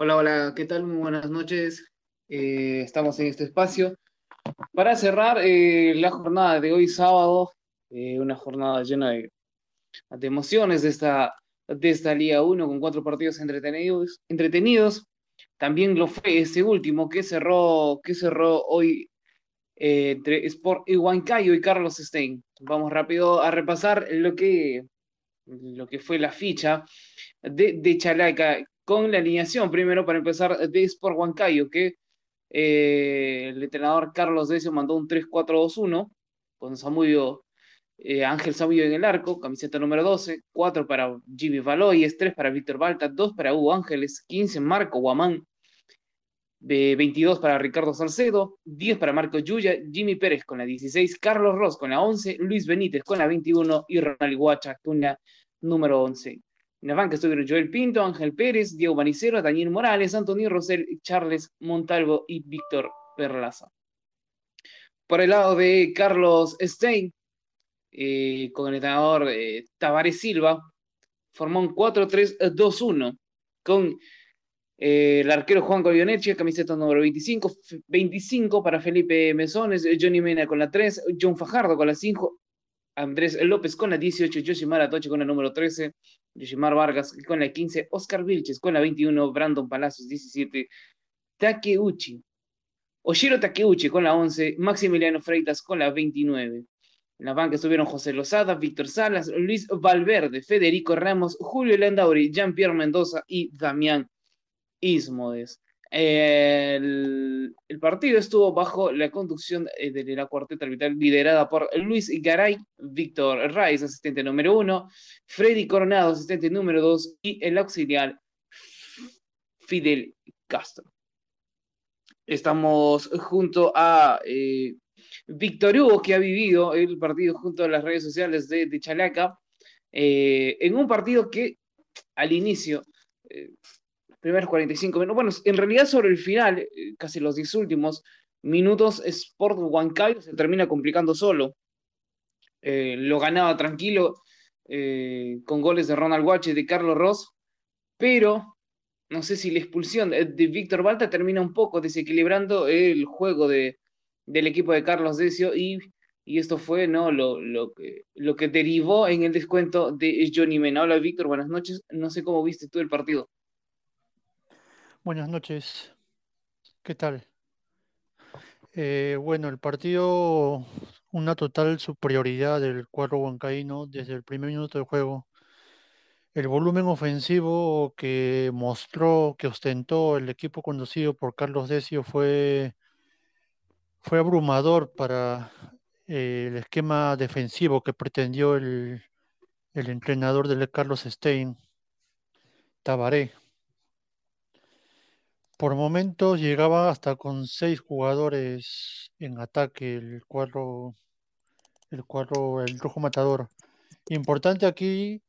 Hola, hola, ¿qué tal? Muy buenas noches. Eh, estamos en este espacio para cerrar eh, la jornada de hoy sábado, eh, una jornada llena de, emociones de esta, de esta Liga 1 con cuatro partidos entretenidos. entretenidos. También lo fue este último que cerró, que cerró hoy entre Sport y Huancayo y Carlos Stein. Vamos rápido a repasar lo que, lo que fue la ficha de, de Chalaca con la alineación. Primero, para empezar, de Sport Huancayo, que eh, el entrenador Carlos Decio mandó un 3-4-2-1 con Samudio, eh, Ángel Samudio en el arco, camiseta número 12, 4 para Jimmy Valoyes, 3 para Víctor Balta, 2 para Hugo Ángeles, 15 Marco Guamán, 22 para Ricardo Salcedo, 10 para Marco Yuya, Jimmy Pérez con la 16, Carlos Ross con la 11, Luis Benítez con la 21 y Ronald Guacha con la número 11. En la banca estuvieron Joel Pinto, Ángel Pérez, Diego Manicero, Daniel Morales, Antonio Rosell, Charles Montalvo y Víctor Perlaza. Por el lado de Carlos Stein, eh, con el entrenador eh, Tavares Silva, formó un 4-3-2-1 con eh, el arquero Juan Colioneche, camiseta número 25, 25 para Felipe Mesones, Johnny Mena con la 3, John Fajardo con la 5, Andrés López con la 18, Yoshimar Atoche con la número 13, Yoshimar Vargas con la 15, Oscar Vilches con la 21, Brandon Palacios 17, Takeuchi, Oshiro Takeuchi con la 11, Maximiliano Freitas con la 29. En la banca estuvieron José Lozada, Víctor Salas, Luis Valverde, Federico Ramos, Julio Landauri, Jean-Pierre Mendoza y Damián Ismodes. El, el, partido estuvo bajo la conducción de la cuarteta arbitral liderada por Luis Garay, Víctor Raiz, asistente número uno, Freddy Coronado, asistente número dos, y el auxiliar Fidel Castro. Estamos junto a eh, Víctor Hugo, que ha vivido el partido junto a las redes sociales de, Chalaca, eh, en un partido que al inicio eh, primeros 45 minutos. Bueno, en realidad sobre el final, eh, casi los 10 últimos minutos, Sport Huancayo se termina complicando solo. Eh, lo ganaba tranquilo eh, con goles de Ronald Guache y de Carlos Ross, pero no sé si la expulsión de, Víctor Balta termina un poco desequilibrando el juego de, del equipo de Carlos Decio y, y esto fue ¿no? lo, lo, que, lo que derivó en el descuento de Johnny Mena. Hola Víctor, buenas noches. No sé cómo viste tú el partido. Buenas noches. ¿Qué tal? Eh, bueno, el partido, una total superioridad del cuadro huancaíno desde el primer minuto del juego. El volumen ofensivo que mostró, que ostentó el equipo conducido por Carlos Decio fue, fue abrumador para eh, el esquema defensivo que pretendió el, el entrenador del Carlos Stein, Tabaré. Por momentos llegaba hasta con seis jugadores en ataque el cuadro, el cuadro, el rojo matador. Importante aquí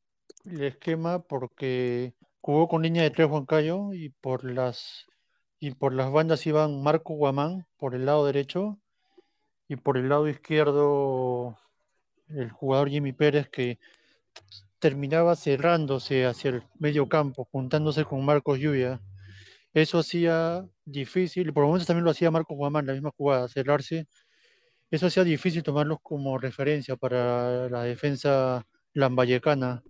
el esquema porque jugó con línea de tres Juancayo y por las y por las bandas iban Marco Guamán por el lado derecho y por el lado izquierdo el jugador Jimmy Pérez que terminaba cerrándose hacia el medio campo, juntándose con Marcos Lluvia eso hacía difícil, y por momentos también lo hacía Marco Guamán, la misma jugada, cerrarse. Eso hacía difícil tomarlos como referencia para la defensa lambayecana.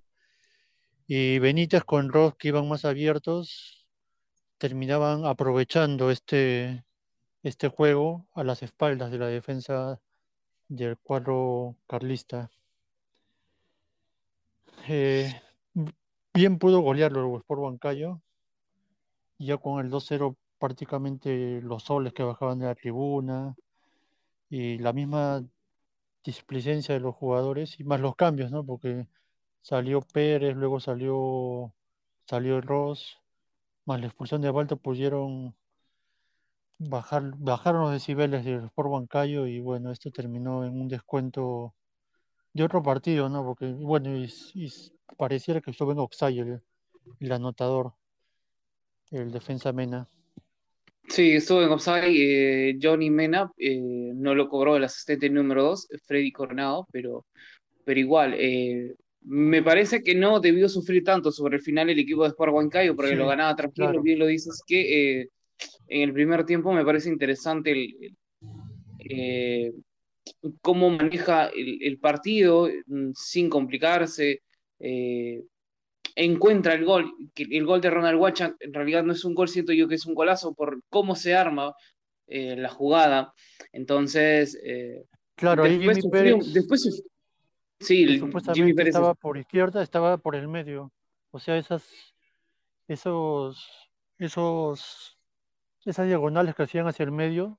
Y Benítez con Ross, que iban más abiertos, terminaban aprovechando este, este juego a las espaldas de la defensa del cuadro carlista. Eh, bien pudo golearlo el Sport Bancayo, ya con el 2-0 prácticamente los soles que bajaban de la tribuna y la misma displicencia de los jugadores y más los cambios, ¿no? Porque salió Pérez, luego salió salió Ross, más la expulsión de Balta pudieron bajar bajaron los decibeles del Sport Bancayo y bueno, esto terminó en un descuento de otro partido, ¿no? Porque bueno, y, pareciera que estuvo en Oxay el anotador el defensa Mena. Sí, estuvo en offside eh, Johnny Mena, eh, no lo cobró el asistente número 2, Freddy Coronado, pero, pero igual, eh, me parece que no debió sufrir tanto sobre el final el equipo de Sport Huancayo, porque lo ganaba tranquilo, bien lo dices, que en el primer tiempo me parece interesante el, cómo maneja el, partido mm, sin complicarse, eh, encuentra el gol, el gol de Ronald Wacha en realidad no es un gol, siento yo que es un golazo por cómo se arma la jugada, entonces... claro, después, después Sí, Jimmy Pérez estaba por izquierda, estaba por el medio. O sea, esas, esos, esos, esas diagonales que hacían hacia el medio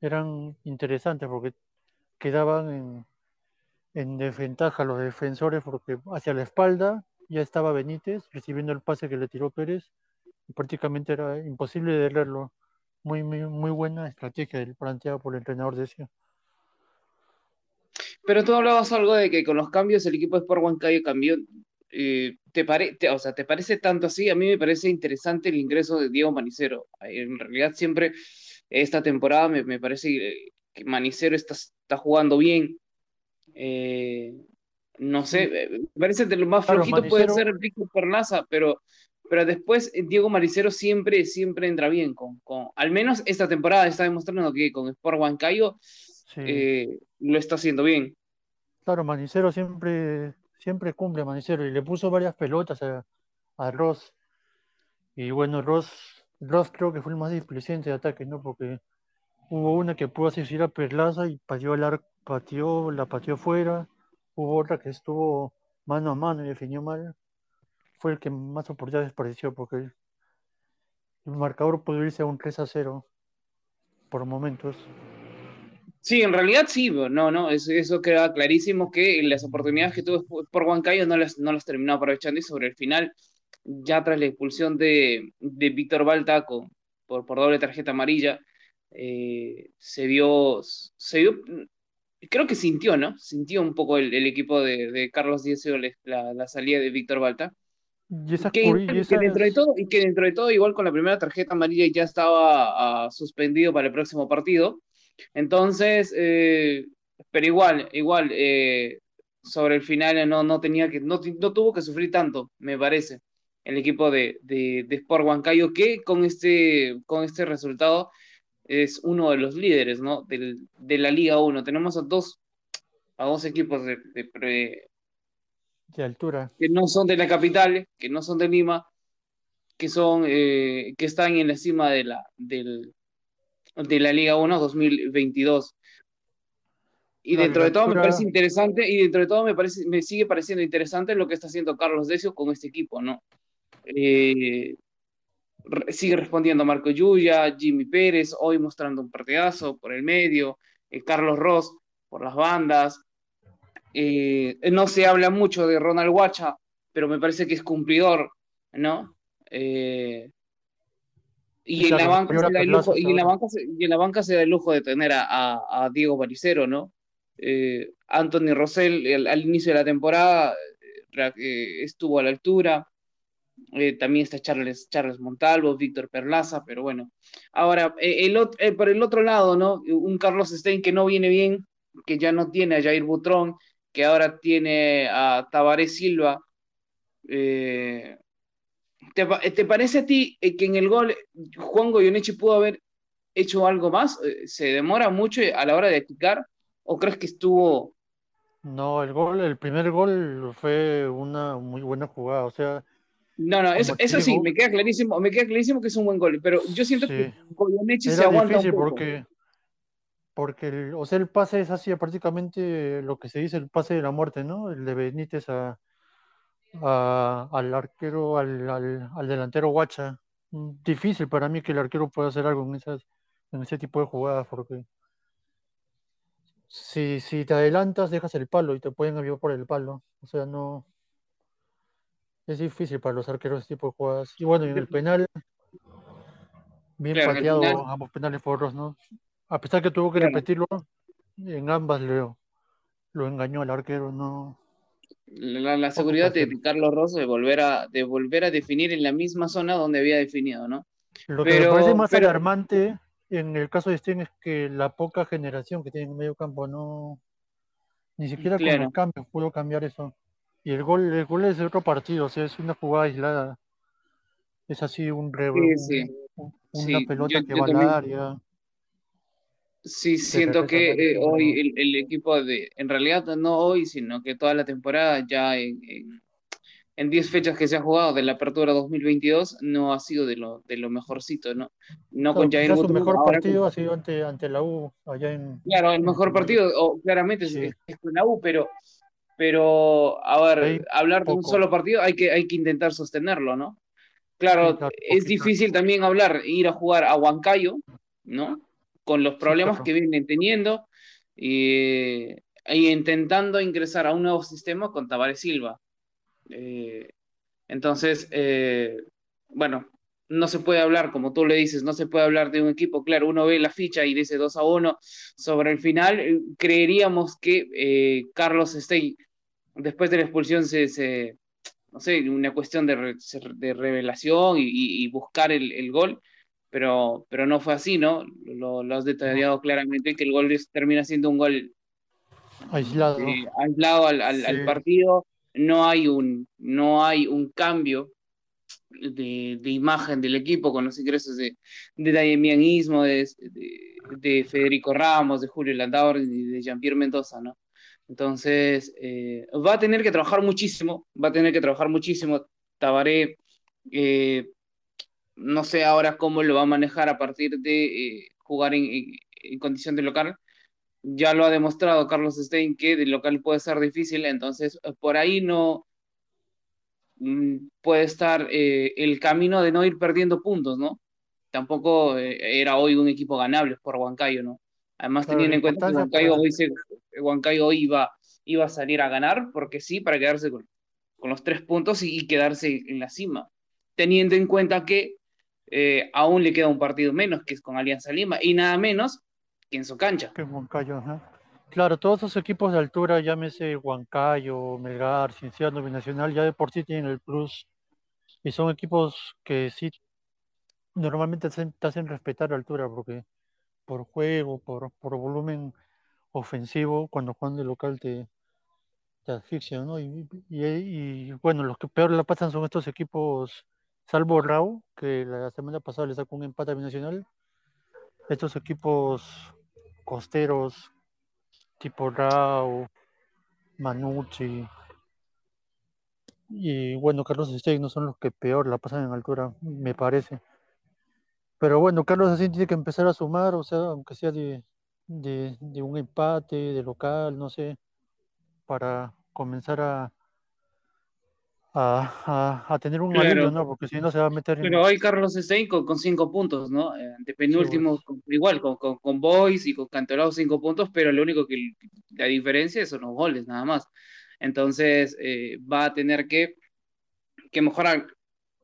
eran interesantes porque quedaban en, en desventaja los defensores porque hacia la espalda ya estaba Benítez recibiendo el pase que le tiró Pérez y prácticamente era imposible de leerlo. Muy, muy, muy buena estrategia del planteado por el entrenador decía. Pero tú hablabas algo de que con los cambios el equipo de Sport Huancayo cambió. Eh, ¿te, o sea, ¿Te parece tanto así? A mí me parece interesante el ingreso de Diego Manicero. En realidad siempre esta temporada me, parece que Manicero está, está jugando bien. Eh, no sé, eh, me parece que lo más flojito puede ser Víctor Perlaza, pero, pero después Diego Manicero siempre, siempre entra bien. Con, con, al menos esta temporada está demostrando que con Sport Huancayo eh, lo está haciendo bien. Claro, Manicero siempre, siempre cumple Manicero y le puso varias pelotas a, Ross. Y bueno, Ross, Ross creo que fue el más displicente de ataque, ¿no? Porque hubo una que pudo asistir a Perlaza y pateó, el pateó, la pateó fuera. Hubo otra que estuvo mano a mano y definió mal. Fue el que más oportunidades pareció porque el, marcador pudo irse a un 3 a 0 por momentos. Sí, en realidad sí, no, no, eso, eso queda clarísimo que las oportunidades que tuvo por Huancayo no las, no las terminó aprovechando y sobre el final, ya tras la expulsión de, de Víctor Balta por, por doble tarjeta amarilla, eh, se vio, se vio, creo que sintió, ¿no? Sintió un poco el, equipo de, de Carlos Díaz la, la, salida de Víctor Balta. Y esa, que, dentro de todo, y que dentro de todo, igual con la primera tarjeta amarilla ya estaba ah, suspendido para el próximo partido entonces, eh, pero igual, igual, eh, sobre el final no, no tenía que, no, no, tuvo que sufrir tanto, me parece, el equipo de, de, de Sport Huancayo, que con este, con este resultado es uno de los líderes, ¿no? Del, de la Liga 1. Tenemos a dos, a dos equipos de, de, de, altura. Que no son de la capital, que no son de Lima, que son, eh, que están en la cima de la, del, de la Liga 1 2022. Y dentro de todo me parece interesante, y dentro de todo me, parece, me sigue pareciendo interesante lo que está haciendo Carlos Decio con este equipo, ¿no? Eh, sigue respondiendo Marco Yuya, Jimmy Pérez, hoy mostrando un partidazo por el medio, eh, Carlos Ross por las bandas. Eh, no se habla mucho de Ronald Huacha, pero me parece que es cumplidor, ¿no? Y, en la banca se da el lujo, y, en la banca se, y en la banca se da el lujo de tener a, a, Diego Maricero, ¿no? Eh, Anthony Rosell al inicio de la temporada eh, estuvo a la altura. Eh, también está Charles, Charles Montalvo, Víctor Perlaza, pero bueno. Ahora, el, por el otro lado, ¿no? Un Carlos Stein que no viene bien, que ya no tiene a Jair Butrón, que ahora tiene a Tabaré Silva. Eh, ¿Te, parece a ti eh, que en el gol Juan Goyoneche pudo haber hecho algo más? Eh, ¿Se demora mucho a la hora de aplicar? ¿O crees que estuvo.? No, el gol, el primer gol fue una muy buena jugada. O sea. No, no, eso, sí, me queda clarísimo, me queda clarísimo que es un buen gol. Pero yo siento que Goyoneche se aguanta. Difícil un porque. Porque el, o sea, el pase es así, prácticamente lo que se dice el pase de la muerte, ¿no? El de Benítez a, al arquero, al, al, delantero Guacha. Mm, difícil para mí que el arquero pueda hacer algo en, esas, en ese tipo de jugadas, porque si, si te adelantas, dejas el palo y te pueden avivar por el palo. O sea, no. Es difícil para los arqueros ese tipo de jugadas. Y bueno, en el penal, bien pateado, ambos penales forros, ¿no? A pesar que tuvo que repetirlo, en ambas lo, lo engañó al arquero, no la, seguridad de Carlos Rosso de volver, a, de volver a definir en la misma zona donde había definido, ¿no? Lo que me parece más alarmante en el caso de Stein es que la poca generación que tiene en medio campo no. Ni siquiera con el cambio pudo cambiar eso. Y el gol, el gol es de otro partido, o sea, es una jugada aislada. Es así un, re, Sí, sí, un- una sí. pelota Yo, que yo va al también área, sí siento al que eh, hoy el, el equipo de, en realidad no hoy, sino que toda la temporada ya en, en, en 10 fechas que se ha jugado de la apertura 2022 no ha sido de lo, de lo mejorcito, ¿no? No con Claro, Jair quizás su mejor con partido ha sido ante, ante la U, allá en, Claro, el mejor partido, o, claramente es, Sí, es- es con la U, pero, pero a ver, hablar de un solo partido hay que, hay que intentar sostenerlo, ¿no? Claro, claro, es difícil también hablar, ir a jugar a Huancayo, ¿no? Con los Sí, problemas claro. que vienen teniendo y, y intentando ingresar a un nuevo sistema con Tavares Silva. Eh, entonces, eh, bueno, no se puede hablar, como tú le dices, no se puede hablar de un equipo. Claro, uno ve la ficha y dice 2 a 1 sobre el final. eh, Creeríamos que eh, Carlos Stein, después de la expulsión, se, se- no sé, una cuestión de, de revelación y, buscar el, el gol, pero, pero no fue así, ¿no? Lo, lo has detallado claramente que el gol termina siendo un gol aislado. eh, aislado al, al- partido. No hay un, no hay un cambio de, de imagen del equipo con los ingresos de, de Damianismo, de, de, de Federico Ramos, de Julio Landauer y de Jean-Pierre Mendoza, ¿no? Entonces, eh, va a tener que trabajar muchísimo, va a tener que trabajar muchísimo. Tabaré, eh, no sé ahora cómo lo va a manejar a partir de eh, jugar en, en, en, condición de local. Ya lo ha demostrado Carlos Stein que de local puede ser difícil, entonces por ahí no, puede estar eh, el camino de no ir perdiendo puntos, ¿no? Tampoco eh, era hoy un equipo ganable por Huancayo, ¿no? Además teniendo en cuenta que Huancayo hoy, se, Huancayo hoy iba, iba a salir a ganar, porque sí, para quedarse con, con los tres puntos y, y, quedarse en la cima, teniendo en cuenta que eh, aún le queda un partido menos, que es con Alianza Lima, y nada menos que en su cancha. Que en Huancayo, ajá. Claro, todos esos equipos de altura, llámese Huancayo, Melgar, Cienciano, Binacional, ya de por sí tienen el plus. Y son equipos que sí normalmente te hacen, respetar la altura, porque por juego, por, por volumen ofensivo, cuando juegan de local te, te asfixian, ¿no? Y, bueno, los que peor la pasan son estos equipos, salvo Rau, que la semana pasada le sacó un empate a Binacional. Estos equipos costeros, tipo Rao, Manucci y bueno, Carlos Stein no son los que peor la pasan en altura, me parece. Pero bueno, Carlos así tiene que empezar a sumar, o sea, aunque sea de, de un empate, de local, no sé, para comenzar a, a, a, a tener un claro. alivio, ¿no? Porque si no se va a meter Pero en... hoy Carlos Stein con, con, cinco puntos, ¿no? Eh, de penúltimo, Sí, pues. con, igual, con, con, con Boys y con Cantolao cinco puntos, pero lo único que la diferencia son los goles, nada más. Entonces, eh, va a tener que, que mejorar.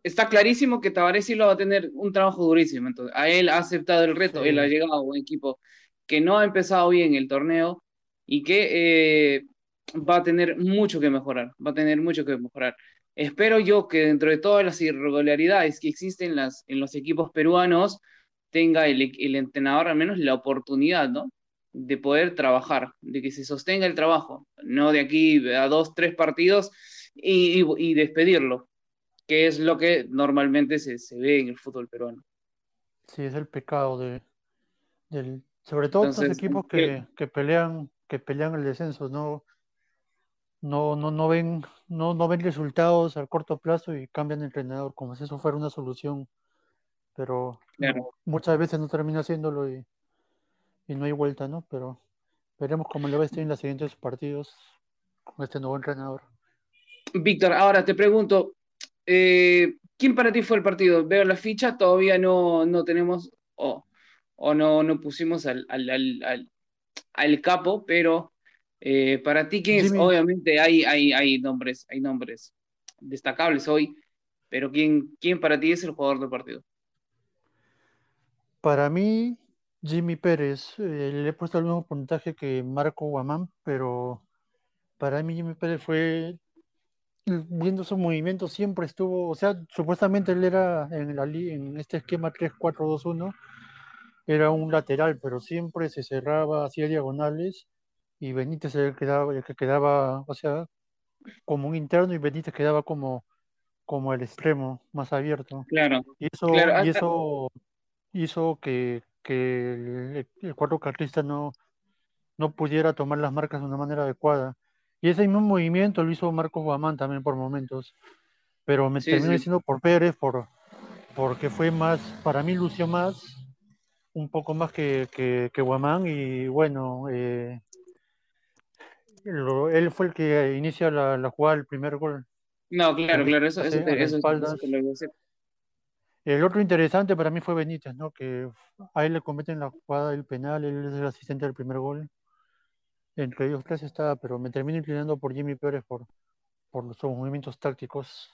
Está clarísimo que Tavares Silva va a tener un trabajo durísimo. Entonces, a él ha aceptado el reto, Sí. él ha llegado a un equipo que no ha empezado bien el torneo y que eh, va a tener mucho que mejorar, va a tener mucho que mejorar. Espero yo que dentro de todas las irregularidades que existen en, las, en los equipos peruanos, tenga el, el, entrenador al menos la oportunidad, ¿no? De poder trabajar, de que se sostenga el trabajo, no de aquí a dos, tres partidos y, y, y despedirlo, que es lo que normalmente se, se, ve en el fútbol peruano. Sí, es el pecado de, del, sobre todo Entonces, estos equipos que, que, pelean, que pelean el descenso, ¿no? no, no, no ven, no, no ven resultados a corto plazo y cambian de entrenador, como si eso fuera una solución. Pero claro. muchas veces no termina haciéndolo y, y, no hay vuelta, ¿no? Pero veremos cómo le va a estar en los siguientes partidos con este nuevo entrenador. Víctor, ahora te pregunto, eh, ¿quién para ti fue el partido? Veo la ficha, todavía no, no tenemos, o, o no, no pusimos al, al, al, al, al capo, pero eh, para ti, ¿quién Jimmy. es? Obviamente hay, hay, hay, nombres, hay nombres destacables hoy, pero ¿quién, ¿quién para ti es el jugador del partido? Para mí, Jimmy Pérez. Eh, le he puesto el mismo puntaje que Marco Guamán, pero para mí Jimmy Pérez fue, viendo su movimiento, siempre estuvo, o sea, supuestamente él era en, la, en este esquema 3-4-2-1, era un lateral, pero siempre se cerraba, hacía diagonales y Benítez el que quedaba, el que quedaba o sea, como un interno y Benítez quedaba como, como el extremo más abierto. Claro. Y eso, y eso hizo que, que el, el, cuadro carlista no, no pudiera tomar las marcas de una manera adecuada. Y ese mismo movimiento lo hizo Marcos Guamán también por momentos. Pero me terminó diciendo por Pérez, por, porque fue más, para mí lució más, un poco más que, que, que Guamán. Y bueno, eh, él fue el que inicia la, la jugada del primer gol. No, claro, claro, eso, eso, eso, El otro interesante para mí fue Benítez, ¿no? Que a él le cometen la jugada del penal, él es el asistente del primer gol. Entre ellos tres estaba, pero me termino inclinando por Jimmy Pérez por, por sus movimientos tácticos.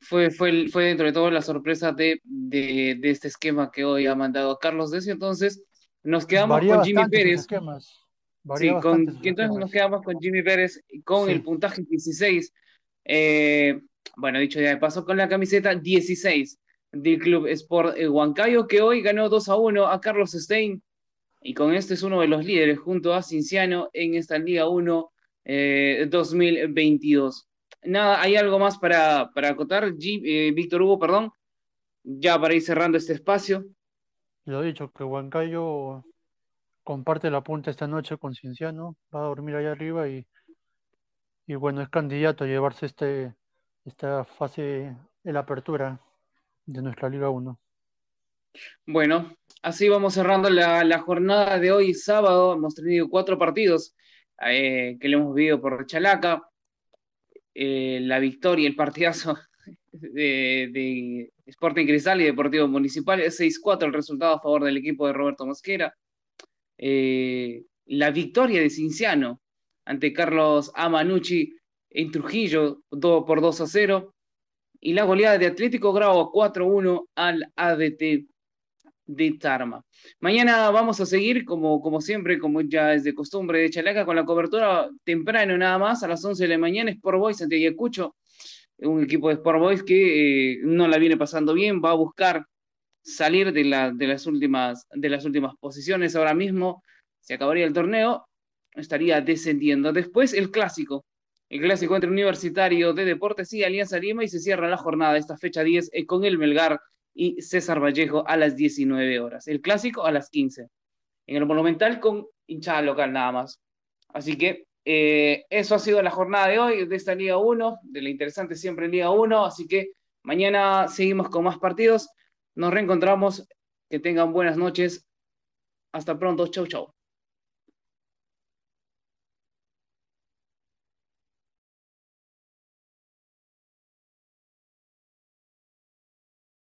Fue, fue, fue dentro de todo la sorpresa de, de, de este esquema que hoy ha mandado Carlos Desi. Entonces, nos quedamos con Jimmy Pérez. Sí, con, entonces nos quedamos con Jimmy Pérez con el puntaje 16. Eh, bueno, dicho ya de paso, con la camiseta 16 del Club Sport Huancayo, que hoy ganó 2 a 1 a Carlos Stein. Y con este es uno de los líderes junto a Cinciano en esta Liga 1 eh, 2022. Nada, ¿hay algo más para, para acotar? Eh, Víctor Hugo, perdón, ya para ir cerrando este espacio. Lo he dicho, que Huancayo comparte la punta esta noche con Cinciano, va a dormir allá arriba y, y bueno, es candidato a llevarse este, esta fase la apertura de nuestra Liga 1. Bueno, así vamos cerrando la, jornada de hoy, sábado. Hemos tenido cuatro partidos eh, que le hemos vivido por Chalaca. Eh, la victoria, el partidazo de, de Sporting Cristal y Deportivo Municipal es 6-4 el resultado a favor del equipo de Roberto Mosquera. Eh, la victoria de Cinciano ante Carlos Amanucci en Trujillo por 2 a 0 y la goleada de Atlético Grau 4-1 al ADT de Tarma. Mañana vamos a seguir, como, como siempre, como ya es de costumbre de Chalaca, con la cobertura temprano nada más, a las 11 de la mañana, Sport Boys ante Ayacucho, un equipo de Sport Boys que eh, no la viene pasando bien, va a buscar salir de, la, de, las últimas, posiciones. Ahora mismo se acabaría el torneo, estaría descendiendo. Después el clásico, el clásico entre Universitario de Deportes y Alianza Lima y se cierra la jornada esta fecha 10 eh, con el Melgar y César Vallejo a las 19 horas. El clásico a las 15. En el Monumental con hinchada local nada más. Así que eh, eso ha sido la jornada de hoy de esta Liga 1, de la interesante siempre Liga 1. Así que mañana seguimos con más partidos. Nos reencontramos. Que tengan buenas noches. Hasta pronto. Chau, chau.